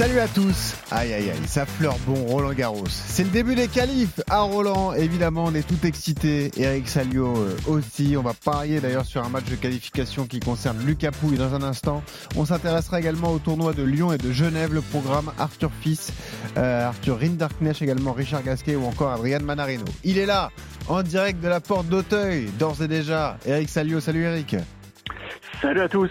Salut à tous Aïe aïe aïe, ça fleure bon Roland Garros. C'est le début des qualifs à Roland, évidemment on est tout excité, Eric Salio euh, aussi. On va parier d'ailleurs sur un match de qualification qui concerne Lucas Pouille dans un instant. On s'intéressera également au tournoi de Lyon et de Genève, le programme Arthur Fils, euh, Arthur Rinderknecht également, Richard Gasquet ou encore Adrian Manarino. Il est là, en direct de la porte d'Auteuil, d'ores et déjà. Eric Salio, salut Eric Salut à tous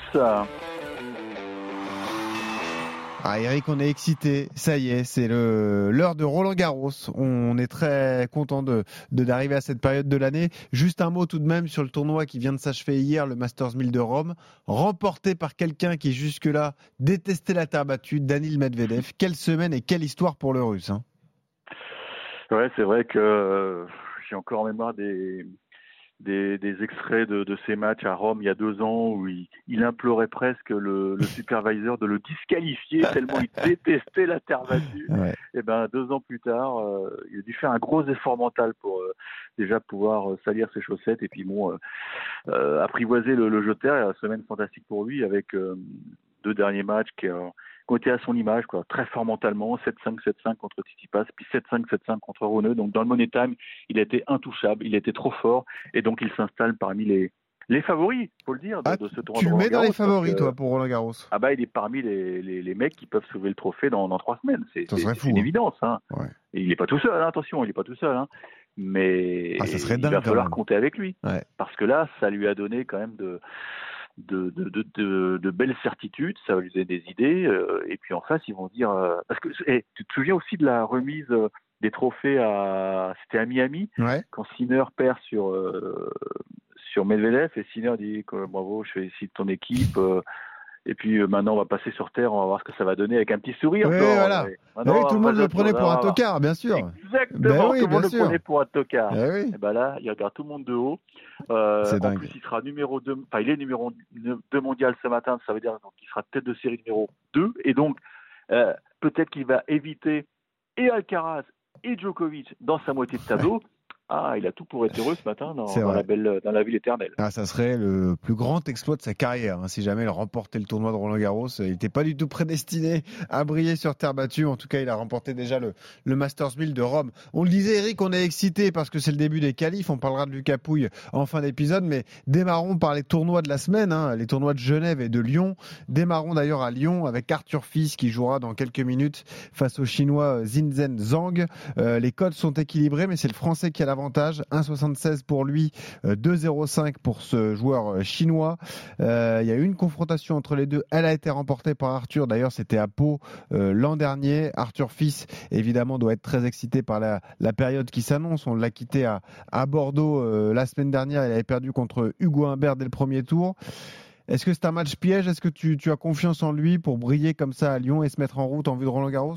ah Eric, on est excité, ça y est, c'est l'heure de Roland Garros. On est très content de d'arriver à cette période de l'année. Juste un mot tout de même sur le tournoi qui vient de s'achever hier, le Masters 1000 de Rome, remporté par quelqu'un qui jusque-là détestait la terre battue, Danil Medvedev. Quelle semaine et quelle histoire pour le Russe. Hein ouais, c'est vrai que j'ai encore en mémoire des des, des extraits de, de, ces matchs à Rome il y a deux ans où il, il implorait presque le, le, supervisor de le disqualifier tellement il détestait la terre battue. Et ben deux ans plus tard, euh, il a dû faire un gros effort mental pour euh, déjà pouvoir euh, salir ses chaussettes et puis bon apprivoiser le, le jeu de terre. Et une semaine fantastique pour lui avec deux derniers matchs qui côté à son image, quoi, très fort mentalement, 7-5, 7-5 contre Tsitsipas, puis 7-5, 7-5 contre Roneux. Donc dans le Money Time, il été intouchable, il était trop fort, et donc il s'installe parmi les, les favoris, faut le dire, de, ah, ce tournoi. Tu le mets dans les favoris, toi, pour Roland Garros Ah bah, il est parmi les, les, les, mecs qui peuvent sauver le trophée dans, dans trois semaines. C'est une hein. évidence. Hein. Ouais. Et il n'est pas tout seul, hein, attention, il n'est pas tout seul. Hein. Mais ah, ça serait il va falloir compter avec lui. Ouais. Parce que là, ça lui a donné quand même de, de, de, de, de, belles certitudes, ça va lui donner des idées, euh, et puis en face, ils vont dire... Euh, parce que hey, tu te souviens aussi de la remise euh, des trophées à... C'était à Miami, ouais. quand Sinner perd sur, sur Medvedev, et Sinner dit que bravo, je félicite ton équipe, et puis maintenant, on va passer sur Terre, on va voir ce que ça va donner avec un petit sourire. Oui, voilà. oui, tout le monde le prenait pour un tocard, bien sûr. Exactement, ben oui, tout le monde le prenait pour un tocard. Ben. Et ben là, il regarde tout le monde de haut. Euh, en dingue. plus, il sera numéro 2, enfin, il est numéro 2 mondial ce matin, ça veut dire qu'il sera tête de série numéro 2. Et donc, euh, peut-être qu'il va éviter et Alcaraz et Djokovic dans sa moitié de tableau. Ah, il a tout pour être heureux ce matin dans, la, belle, dans la ville éternelle. Ah, ça serait le plus grand exploit de sa carrière. hein, si jamais il remportait le tournoi de Roland Garros, il n'était pas du tout prédestiné à briller sur terre battue. En tout cas, il a remporté déjà le, le Masters 1000 de Rome. On le disait, Eric, on est excité parce que c'est le début des qualifs. On parlera de Lucas Pouille en fin d'épisode, mais démarrons par les tournois de la semaine, hein, les tournois de Genève et de Lyon. Démarrons d'ailleurs à Lyon avec Arthur Fils qui jouera dans quelques minutes face au Chinois Zinzhen Zhang. Euh, les codes sont équilibrés, mais c'est le Français qui a l'avantage. 1,76 pour lui, euh, 2,05 pour ce joueur euh, chinois. Euh, il y a eu une confrontation entre les deux. Elle a été remportée par Arthur. D'ailleurs, c'était à Pau euh, l'an dernier. Arthur Fils, évidemment, doit être très excité par la, période qui s'annonce. On l'a quitté à, Bordeaux euh, la semaine dernière. Il avait perdu contre Hugo Humbert dès le premier tour. Est-ce que c'est un match piège? Est-ce que tu, tu as confiance en lui pour briller comme ça à Lyon et se mettre en route en vue de Roland Garros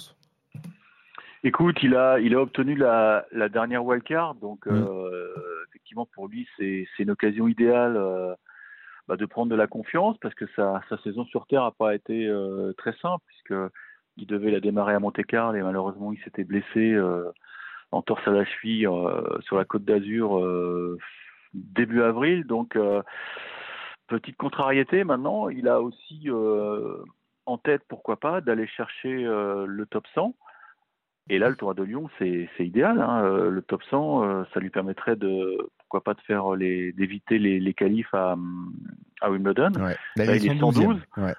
Écoute, il a, il a obtenu la, la dernière wildcard, donc Mm. euh, effectivement pour lui c'est c'est une occasion idéale euh, bah, de prendre de la confiance parce que sa, sa saison sur terre n'a pas été euh, très simple puisque il devait la démarrer à Monte-Carlo et malheureusement il s'était blessé euh, en torse à la cheville euh, sur la Côte d'Azur euh, début avril, donc euh, petite contrariété. Maintenant, il a aussi euh, en tête pourquoi pas d'aller chercher euh, le top 100. Et là, le tournoi de Lyon, c'est idéal. Hein. Euh, Le top 100, euh, ça lui permettrait de, pourquoi pas, de faire les, d'éviter les, les qualifs à, à Wimbledon. ouais. Là, il est 112. Ouais.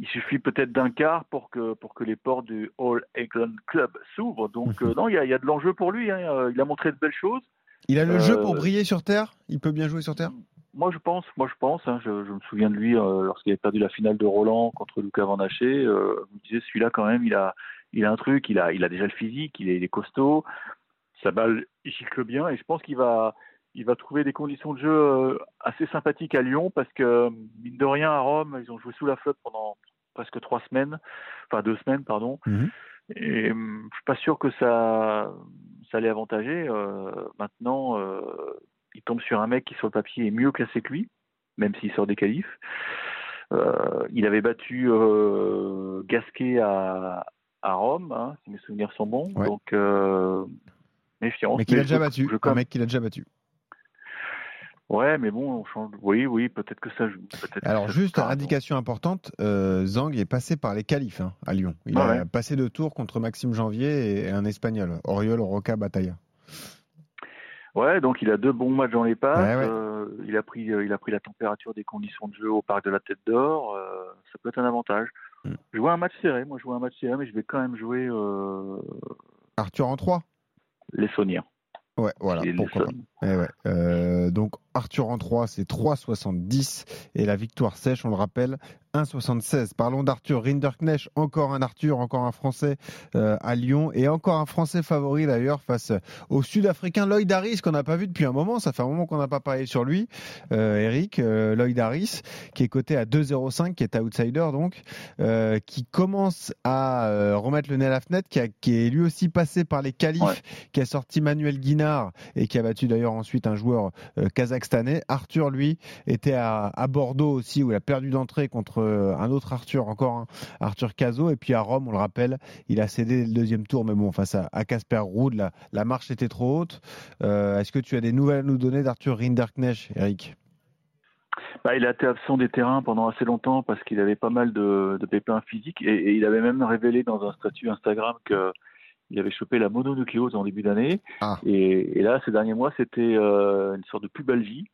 Il suffit peut-être d'un quart pour que pour que les portes du All England Club s'ouvrent. Donc euh, non, il y a, il y a de l'enjeu pour lui. Hein. Euh, Il a montré de belles choses. Il a le Euh, jeu pour briller sur terre? Il peut bien jouer sur terre? Moi, je pense, moi, je pense. hein, je, je me souviens de lui euh, lorsqu'il avait perdu la finale de Roland contre Lucas Van Haché. Euh, je me disais, celui-là, quand même, il a, il a un truc. Il a, il a déjà le physique. Il est, il est costaud. Sa balle, gicle bien. Et je pense qu'il va, il va trouver des conditions de jeu euh, assez sympathiques à Lyon parce que mine de rien à Rome, ils ont joué sous la flotte pendant presque trois semaines, enfin deux semaines, pardon. Mhm. Et hum, je suis pas sûr que ça, ça l'ait avantagé. Euh, maintenant, euh, il tombe sur un mec qui sur le papier est mieux classé que lui, même s'il sort des qualifs. Euh, il avait battu euh, Gasquet à, à Rome, hein, si mes souvenirs sont bons. Ouais. Donc, euh, méfiance. Mais qu'il a déjà battu. je- Un mec qu'il a déjà battu. Ouais, mais bon, on change. Oui, oui, peut-être que ça joue. Alors juste, indication importante, euh, Zhang est passé par les qualifs hein, à Lyon. Il Ah a ouais. passé deux tours contre Maxime Janvier et un Espagnol, Oriol Roca Batalla. Ouais, donc il a deux bons matchs dans les pattes. Ouais, ouais. euh, il a pris, euh, il a pris la température des conditions de jeu au parc de la Tête d'Or. euh, ça peut être un avantage. Mm. Je vois un match serré. Moi, je vois un match serré, mais je vais quand même jouer euh, Arthur en 3 les Sauniens. Ouais, voilà, pourquoi pas. Eh ouais. Euh, donc Arthur en 3, c'est 3,70 et la victoire sèche, on le rappelle, 1,76. Parlons d'Arthur Rinderknecht, encore un Arthur, encore un Français euh, à Lyon et encore un Français favori d'ailleurs face au Sud-Africain Lloyd Harris qu'on n'a pas vu depuis un moment. Ça fait un moment qu'on n'a pas parlé sur lui. Euh, Eric, euh, Lloyd Harris, qui est coté à 2,05, qui est outsider donc, euh, qui commence à euh, remettre le nez à la fenêtre, qui, a- qui est lui aussi passé par les qualifs, Ouais. qui a sorti Manuel Guinard et qui a battu d'ailleurs ensuite un joueur euh, kazakhstanais. Arthur, lui, était à, à Bordeaux aussi, où il a perdu d'entrée contre euh, un autre Arthur, encore un Arthur Cazot. Et puis à Rome, on le rappelle, il a cédé le deuxième tour, mais bon, face à, à Casper Ruud, la, la marche était trop haute. Euh, Est-ce que tu as des nouvelles à nous donner d'Arthur Rinderknecht, Eric? Bah, il a été absent des terrains pendant assez longtemps parce qu'il avait pas mal de, de pépins physiques et, et il avait même révélé dans un statut Instagram que il avait chopé la mononucléose en début d'année. Ah. Et, et là, ces derniers mois, c'était euh, une sorte de pubalgie.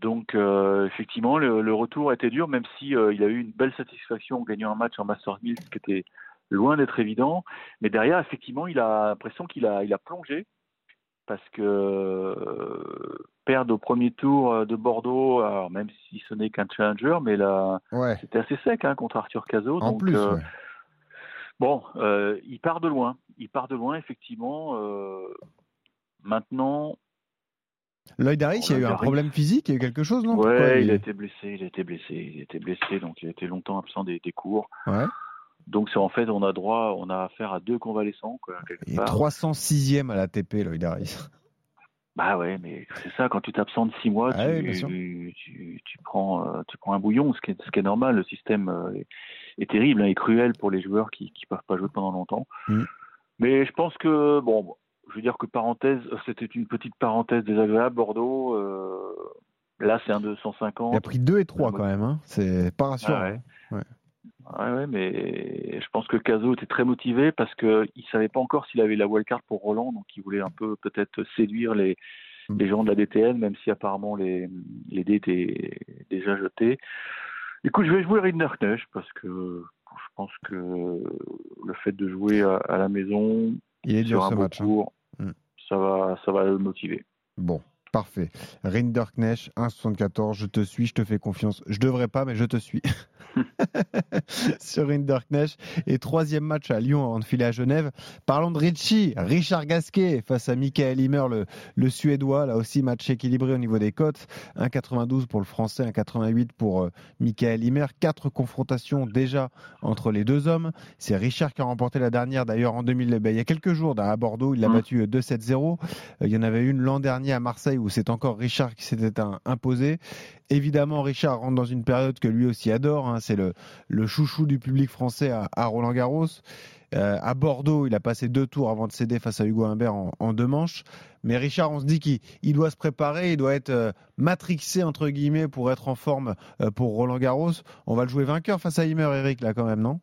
Donc, euh, effectivement, le, le retour a été dur, même si euh, il a eu une belle satisfaction en gagnant un match en Masters 1000, ce qui était loin d'être évident. Mais derrière, effectivement, il a l'impression qu'il a, il a plongé parce que euh, perdre au premier tour de Bordeaux, alors même si ce n'est qu'un challenger, mais là, Ouais, c'était assez sec hein, contre Arthur Cazot. en donc, plus. ouais. Bon, il part de loin. Il part de loin, effectivement. Maintenant, Lloyd Harris, il y a eu un problème physique, il y a eu quelque chose, non? Ouais, Pourquoi il a été blessé, il a été blessé, il a été blessé, donc il a été longtemps absent des, des cours. Ouais. Donc c'est en fait, on a droit, on a affaire à deux convalescents, quoi, Il est part. 306e à l'ATP, Lloyd Harris. Bah ouais, mais c'est ça, quand tu t'absentes six mois, Ah tu, oui, bien sûr. tu, tu, tu prends, euh, tu prends un bouillon, ce qui est, ce qui est normal. Le système euh, est, est terrible hein, et cruel pour les joueurs qui ne peuvent pas jouer pendant longtemps. Mm. Mais je pense que, bon, je veux dire que parenthèse, c'était une petite parenthèse désagréable. Bordeaux, euh, là c'est un 250. Il a pris 2 et 3 quand même, hein. c'est pas rassurant. Ah ouais. Ouais. Ouais, ouais, mais je pense que Caso était très motivé parce qu'il ne savait pas encore s'il avait la wildcard pour Roland, donc il voulait un peu peut-être séduire les, Mm. les gens de la DTN, même si apparemment les, les dés étaient déjà jetés. Écoute, je vais jouer Rinderknecht parce que je pense que le fait de jouer à, à la maison Il est dur ce match. hein. cours. Ça, va, ça va le motiver. Bon, parfait. Rinderknecht, 1,74. Je te suis, je te fais confiance. Je devrais pas, mais je te suis. Sur Rinderknecht. Et troisième match à Lyon avant de filer à Genève. Parlons de Richie, Richard Gasquet face à Michael Himmer, le, le Suédois. Là aussi, match équilibré au niveau des cotes. 1,92 pour le Français, 1,88 pour euh, Michael Himmer. Quatre confrontations déjà entre les deux hommes. C'est Richard qui a remporté la dernière d'ailleurs en 2000, ben, il y a quelques jours à Bordeaux. Il l'a Mm. battu euh, 2-7-0. Euh, Il y en avait une l'an dernier à Marseille où c'est encore Richard qui s'était imposé. Évidemment, Richard rentre dans une période que lui aussi adore. hein. C'est le, chouchou du public français à, Roland Garros. Euh, à Bordeaux, il a passé deux tours avant de céder face à Hugo Humbert en, deux manches. Mais Richard, on se dit qu'il il doit se préparer, il doit être euh, matrixé entre guillemets pour être en forme euh, pour Roland Garros. On va le jouer vainqueur face à Himmer, Eric, là quand même, non?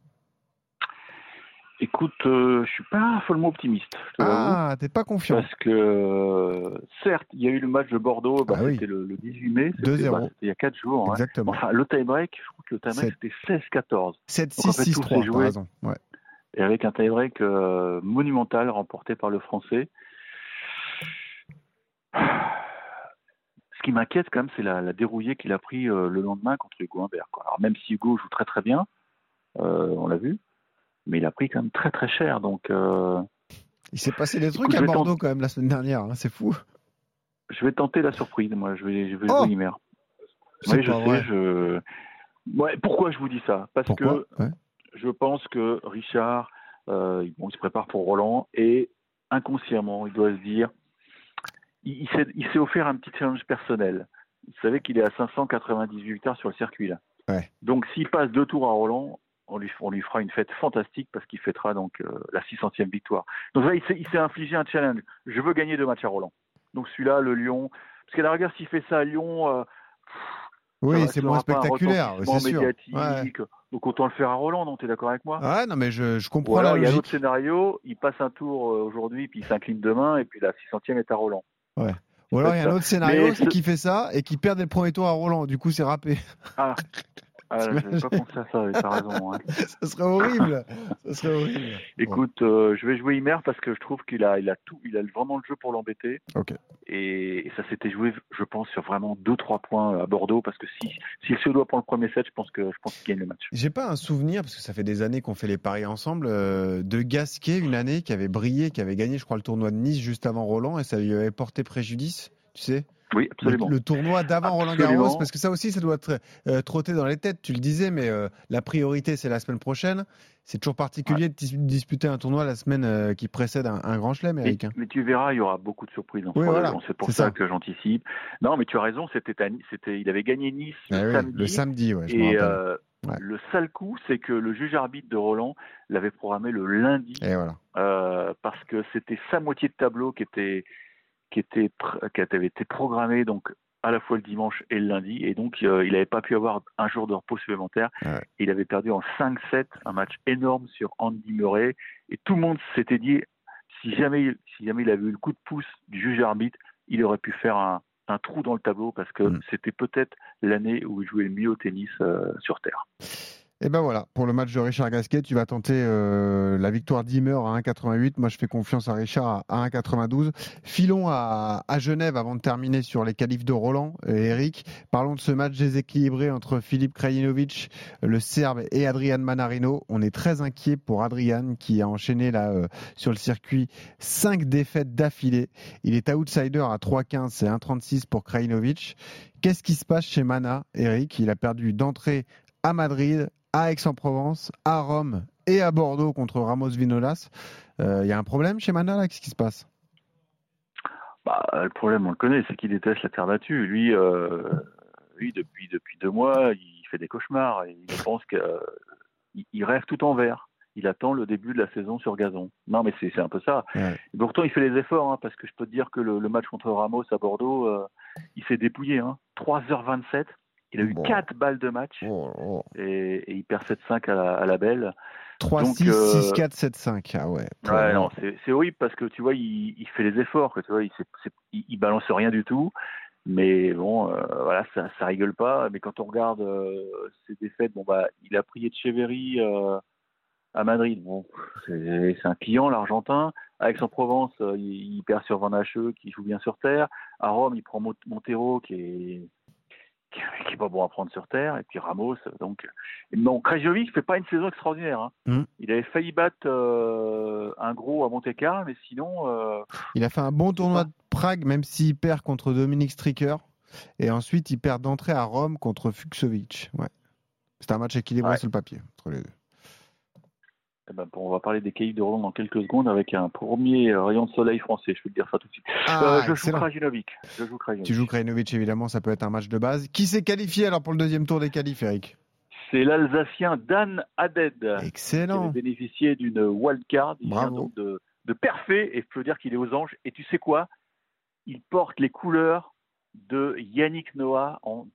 Écoute, euh, je suis pas follement optimiste. Ah, t'es pas confiant. Parce que, euh, certes, il y a eu le match de Bordeaux, bah, Ah oui. c'était le, le 18 mai, c'était 2-0. bah, il y a 4 jours. hein. Exactement. Enfin, le tie-break, je crois que le tie-break, c'était 16-14. 7-6, en fait, tout 6-3, s'est t'as joué. raison. Ouais. Et avec un tie-break euh, monumental remporté par le Français. Ce qui m'inquiète quand même, c'est la, la dérouillée qu'il a pris euh, le lendemain contre Hugo Humbert. quoi. Alors même si Hugo joue très très bien, on l'a vu, mais il a pris quand même très très cher. Donc euh, Il s'est passé des trucs Écoute, à Bordeaux quand même la semaine dernière, hein, c'est fou. je vais tenter la surprise, moi. Je vais, je vais Oh jouer Oui, je sais. Je... Ouais, pourquoi je vous dis ça? Parce Pourquoi que Ouais. je pense que Richard, euh, bon, il se prépare pour Roland et inconsciemment, il doit se dire, il, il s'est, offert un petit challenge personnel. Vous savez qu'il est à 598 victoires sur le circuit là. Ouais. Donc s'il passe deux tours à Roland, on lui, on lui fera une fête fantastique parce qu'il fêtera donc euh, la 600e victoire. Donc là, il s'est, infligé un challenge. Je veux gagner deux matchs à Roland. Donc celui-là, le Lyon. Parce qu'à la rigueur, s'il fait ça à Lyon, euh, Oui, c'est moins spectaculaire, c'est sûr. Ouais. Donc autant le faire à Roland, non T'es d'accord avec moi? Ouais, non, mais je, je comprends alors la il y a un autre scénario, il passe un tour euh, aujourd'hui, puis il s'incline demain, et puis la 600e est à Roland. Ou alors il y a un autre scénario, c'est ce- qu'il fait ça et qu'il perd le premier tour à Roland. Du coup, c'est râpé. Ah, ah j'avais pas pensé à ça, t'as raison. hein. Ça serait horrible. Ça serait horrible. Écoute, euh, je vais jouer Imer parce que je trouve qu'il a, il a tout, il a vraiment le jeu pour l'embêter. Ok. Et, et ça s'était joué, je pense, sur vraiment deux trois points à Bordeaux parce que si, si le Suédois prend le premier set, je pense que, je pense qu'il gagne le match. J'ai pas un souvenir, parce que ça fait des années qu'on fait les paris ensemble, euh, de Gasquet, une année qui avait brillé, qui avait gagné, je crois, le tournoi de Nice juste avant Roland, et ça lui avait porté préjudice, tu sais? Oui, le, absolument. le tournoi d'avant Roland. Garros, parce que ça aussi, ça doit être, euh, trotter dans les têtes, tu le disais, mais euh, la priorité, c'est la semaine prochaine. C'est toujours particulier de dis- disputer un tournoi la semaine euh, qui précède un, un grand chelem, Eric. hein. mais tu verras, il y aura beaucoup de surprises. Oui, voilà, 1. c'est pour ça, ça. que j'anticipe. Non, mais tu as raison, c'était, il avait gagné Nice Ah le oui, samedi. le samedi, ouais, je et Ouais. le sale coup, c'est que le juge arbitre de Roland l'avait programmé le lundi Et voilà. euh, parce que c'était sa moitié de tableau qui était qui était pr- qui avait été programmée donc à la fois le dimanche et le lundi et donc euh, il n'avait pas pu avoir un jour de repos supplémentaire. Ouais. Il avait perdu en 5-7 un match énorme sur Andy Murray et tout le monde s'était dit si jamais si jamais il avait eu le coup de pouce du juge arbitre, il aurait pu faire un, un trou dans le tableau parce que Mm. c'était peut-être l'année où il jouait le mieux au tennis euh, sur terre. Et ben voilà, pour le match de Richard Gasquet, tu vas tenter euh, la victoire d'Imer à 1,88. Moi, je fais confiance à Richard à 1,92. Filons à, Genève avant de terminer sur les qualifs de Roland. Et Eric, parlons de ce match déséquilibré entre Philippe Krajinovic, le Serbe, et Adrian Manarino. On est très inquiet pour Adrian qui a enchaîné là euh, sur le circuit cinq défaites d'affilée. Il est outsider à 3,15, c'est 1,36 pour Krajinovic. Qu'est-ce qui se passe chez Mana, Eric? Il a perdu d'entrée à Madrid, à Aix-en-Provence, à Rome et à Bordeaux contre Ramos Vinolas. Il y a un problème chez Mana là Qu'est-ce qui se passe? Bah, le problème, on le connaît, c'est qu'il déteste la terre battue. Lui, euh, lui depuis, depuis deux mois, il fait des cauchemars. Et il pense qu'il il rêve tout en vert. Il attend le début de la saison sur gazon. Non, mais c'est un peu ça. Ouais. Et pourtant, il fait les efforts, hein, parce que je peux te dire que le, le match contre Ramos à Bordeaux, euh, il s'est dépouillé. Hein. 3h27. Il a eu Bon. 4 balles de match oh, et, et il perd 7-5 à la, à la belle. 3, Donc, 6, euh, 6, 4, 7, 5. Ah ouais. Ouais, non, c'est horrible parce que tu vois, il, il fait les efforts, que tu vois, il, balance rien du tout. Mais bon, euh, voilà, ça, ça rigole pas. Mais quand on regarde euh, ses défaites, bon bah, il a pris Etcheverry euh, à Madrid. Bon, c'est un client, l'Argentin. À Aix-en-Provence, euh, il, il perd sur Van Hache, qui joue bien sur terre. À Rome, il prend Mont- Montero, qui est qui qui est pas bon à prendre sur terre. Et puis Ramos, donc non, Krejjovic fait pas une saison extraordinaire. hein. Mm. Il avait failli battre euh, un gros à Monte Carlo, mais sinon, euh, Il a fait un bon tournoi de Prague, même s'il perd contre Dominique Stricker. Et ensuite, il perd d'entrée à Rome contre Fuxovic. Ouais. C'était un match équilibré Ouais. sur le papier entre les deux. Eh ben, bon, on va parler des cahiers de Roland dans quelques secondes avec un premier euh, rayon de soleil français. Je peux te dire ça tout de suite. Ah, Euh, je joue excellent. Krajinovic. Je joue Krajinovic. Tu joues Krajinovic, évidemment, ça peut être un match de base. Qui s'est qualifié alors pour le deuxième tour des qualifs, Eric? C'est l'Alsacien Dan Haddad qui avait Excellent. bénéficié d'une wildcard. Il Bravo. vient donc de, de Perfet et je peux dire qu'il est aux anges. Et tu sais quoi? Il porte les couleurs de Yannick Noah en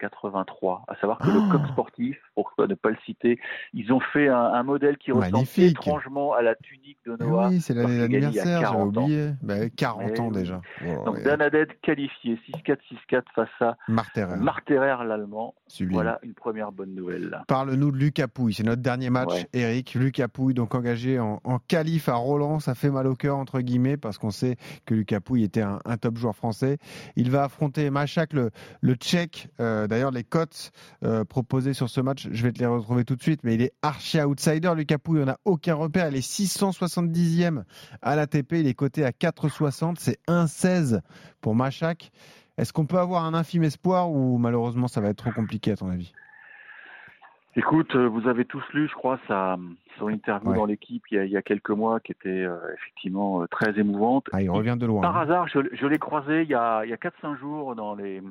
1983. À savoir que le coq sportif, pourquoi ne pas le citer, ils ont fait un, un modèle qui ressemble étrangement à la tunique de Eh Noah. oui, c'est l'année d'anniversaire, j'avais 40 ans. oublié. Bah, 40 Mais ans oui. déjà. Donc ouais. Dan Haddad qualifié 6-4, 6-4 face à Marterer, Marterer l'Allemand. sublime. Voilà une première bonne nouvelle. Parle-nous de Lucas Pouille, c'est notre dernier match, Ouais. Eric. Lucas Pouille, donc engagé en, en qualif à Roland, ça fait mal au cœur, entre guillemets, parce qu'on sait que Lucas Pouille était un, un top joueur français. Il va affronter Machak, le, le tchèque. Euh, D'ailleurs, les cotes euh, proposées sur ce match, je vais te les retrouver tout de suite, mais il est archi outsider. Lucas Pouille, on n'a aucun repère. Il est 670e à l'ATP, il est coté à 4,60. C'est 1,16 pour Machak. Est-ce qu'on peut avoir un infime espoir ou malheureusement ça va être trop compliqué à ton avis? Écoute, euh, vous avez tous lu, je crois, sa, son interview Ouais. dans l'équipe il, y a- il y a quelques mois qui était euh, effectivement euh, très émouvante. Ah, il revient de loin. Par hein. hasard, je, je l'ai croisé il y a, il y a 4-5 jours dans les,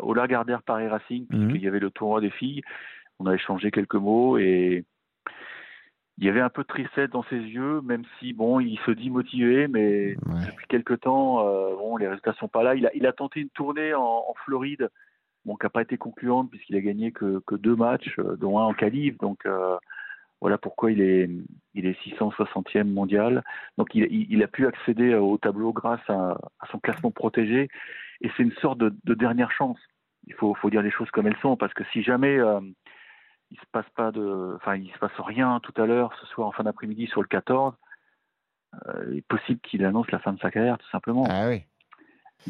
au Lagardère Paris Racing, Mhm. puisqu'il y avait le tournoi des filles. on a échangé quelques mots et il y avait un peu de tristesse dans ses yeux, même si bon, il se dit motivé, mais depuis quelques temps, euh, bon, les résultats sont pas là. Il a, il a tenté une tournée en, en Floride, bon, qui n'a pas été concluante puisqu'il a gagné que, que deux matchs, euh, dont un en qualif. Donc euh, voilà pourquoi il est, il est 660e mondial. Donc il, il, a pu accéder au tableau grâce à, à son classement protégé, et c'est une sorte de, de, dernière chance. Il faut, faut dire les choses comme elles sont, parce que si jamais euh, il se passe pas de, enfin, il se passe rien tout à l'heure, ce soir en fin d'après-midi sur le 14, euh, il est possible qu'il annonce la fin de sa carrière, tout simplement. Ah oui.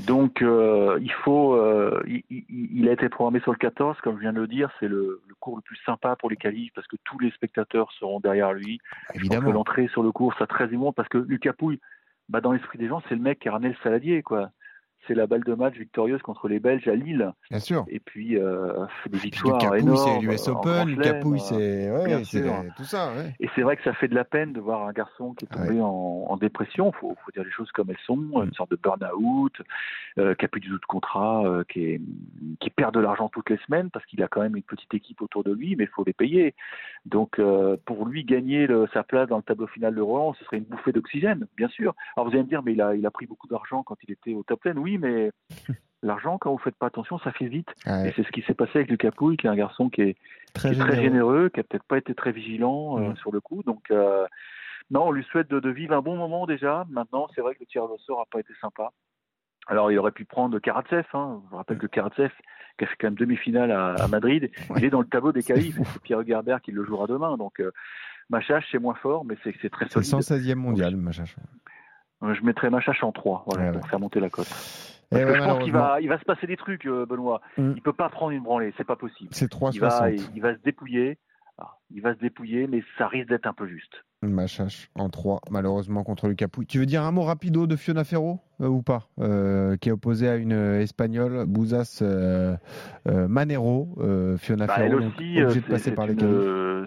Donc, euh, il faut, il, il, a été programmé sur le 14, comme je viens de le dire, c'est le, le, cours le plus sympa pour les qualifs parce que tous les spectateurs seront derrière lui. Évidemment. L'entrée sur le cours, ça très émouvant parce que Lucas Pouille, bah, dans l'esprit des gens, c'est le mec qui a ramené le saladier, quoi c'est la balle de match victorieuse contre les Belges à Lille. Bien sûr. Et puis euh, des victoires Capouille, énormes. c'est l'US Open, Capouille, c'est ouais, tout ça. Ouais. Et c'est vrai que ça fait de la peine de voir un garçon qui est tombé ouais. en, en, dépression. Il faut, faut, dire les choses comme elles sont. Mm. Une sorte de burn-out, euh, qui a plus du tout de contrat, euh, qui, est, qui perd de l'argent toutes les semaines parce qu'il a quand même une petite équipe autour de lui, mais il faut les payer. Donc euh, pour lui gagner le, sa place dans le tableau final de Roland, ce serait une bouffée d'oxygène, bien sûr. Alors vous allez me dire, mais il a, il a pris beaucoup d'argent quand il était au top 10. Oui, mais l'argent, quand vous faites pas attention, ça file vite. Ouais. Et c'est ce qui s'est passé avec Lucas Pouille, qui est un garçon qui est très, qui est généreux. très généreux, qui a peut-être pas été très vigilant euh, sur le coup. Donc, euh, non, on lui souhaite de, de, vivre un bon moment déjà. Maintenant, c'est vrai que le tirage au sort a pas été sympa. Alors, il aurait pu prendre Karatsev. Hein. Je vous rappelle que Karatsev, qui a fait quand même demi-finale à, à, Madrid, ouais. il est dans le tableau des qualifs. c'est Pierre Gerbert qui le jouera demain. Donc, euh, Machache, c'est moins fort, mais c'est très solide. C'est 116e mondial, Machache. Je mettrais Machache en 3 voilà, ouais, pour faire monter la cote. Parce que ouais, je pense qu'il va, il va se passer des trucs, Benoît. Mm. Il peut pas prendre une branlée, c'est pas possible. C'est 3 il va, il, il va se dépouiller. Alors, il va se dépouiller, mais ça risque d'être un peu juste. Machache en 3, malheureusement, contre le Capouille. Tu veux dire un mot rapido de Fiona Ferro euh, ou pas euh, Qui est opposée à une Espagnole, Bouzas euh, Manero. Fiona bah, Ferro, elle aussi, obligée de passer par les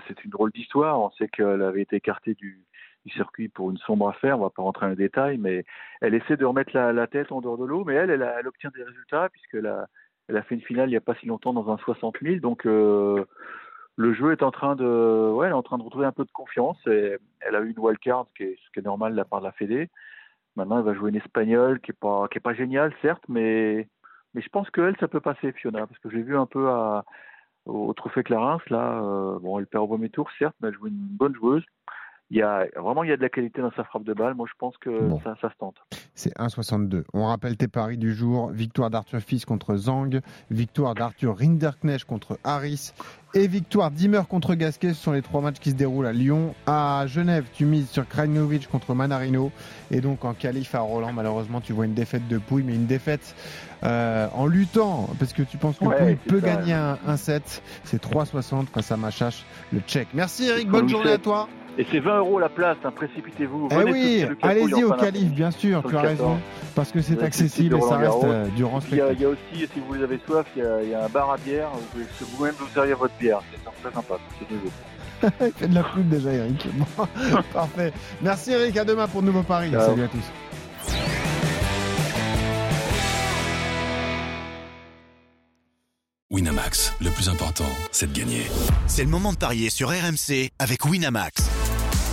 C'est une drôle d'histoire. On sait qu'elle avait été écartée du, du circuit pour une sombre affaire, on va pas rentrer dans les détails, mais elle essaie de remettre la, tête en dehors de l'eau, mais elle, elle, obtient des résultats puisqu'elle a, elle a fait une finale il n'y a pas si longtemps dans un 60 000, donc euh, le jeu est en train de, ouais, elle est en train de retrouver un peu de confiance. Et elle a eu une wildcard, qui est, ce qui est normal de la part de la Fédé. Maintenant, elle va jouer une espagnole qui est pas, qui géniale, certes, mais, je pense qu'elle, ça peut passer, Fiona, parce que j'ai vu un peu au Trophée Clarins, là, euh, bon, elle perd au premier tour, certes, mais elle joue une bonne joueuse il y a vraiment il y a de la qualité dans sa frappe de balle. Moi, je pense que bon. ça, ça, se tente. C'est 1,62. On rappelle tes paris du jour victoire d'Arthur Fils contre Zang, victoire d'Arthur Rinderknecht contre Harris et victoire d'Imer contre Gasquet. Ce sont les trois matchs qui se déroulent à Lyon. À Genève, tu mises sur Krajinovic contre Manarino. Et donc en qualif à Roland, malheureusement, tu vois une défaite de Pouille, mais une défaite euh, en luttant, parce que tu penses que ouais, Pouille peut ça, gagner un, un set. C'est 3,60 face à Machache, le tchèque. Merci Eric, bonne journée à toi. Et c'est 20 euros la place, hein, précipitez-vous. Eh oui, allez-y au calife, bien sûr, tu as raison, parce que c'est accessible et ça reste euh, durant ce il y, a, il y a aussi, si vous avez soif, il y a, il y a un bar à bière, vous pouvez vous-même vous servir votre bière, c'est très sympa, c'est nouveau. il fait de la pub déjà, Eric. Bon, parfait. Merci, Eric. À demain pour de nouveaux paris. Ciao. Salut à tous. Winamax, le plus important, c'est de gagner. C'est le moment de parier sur RMC avec Winamax.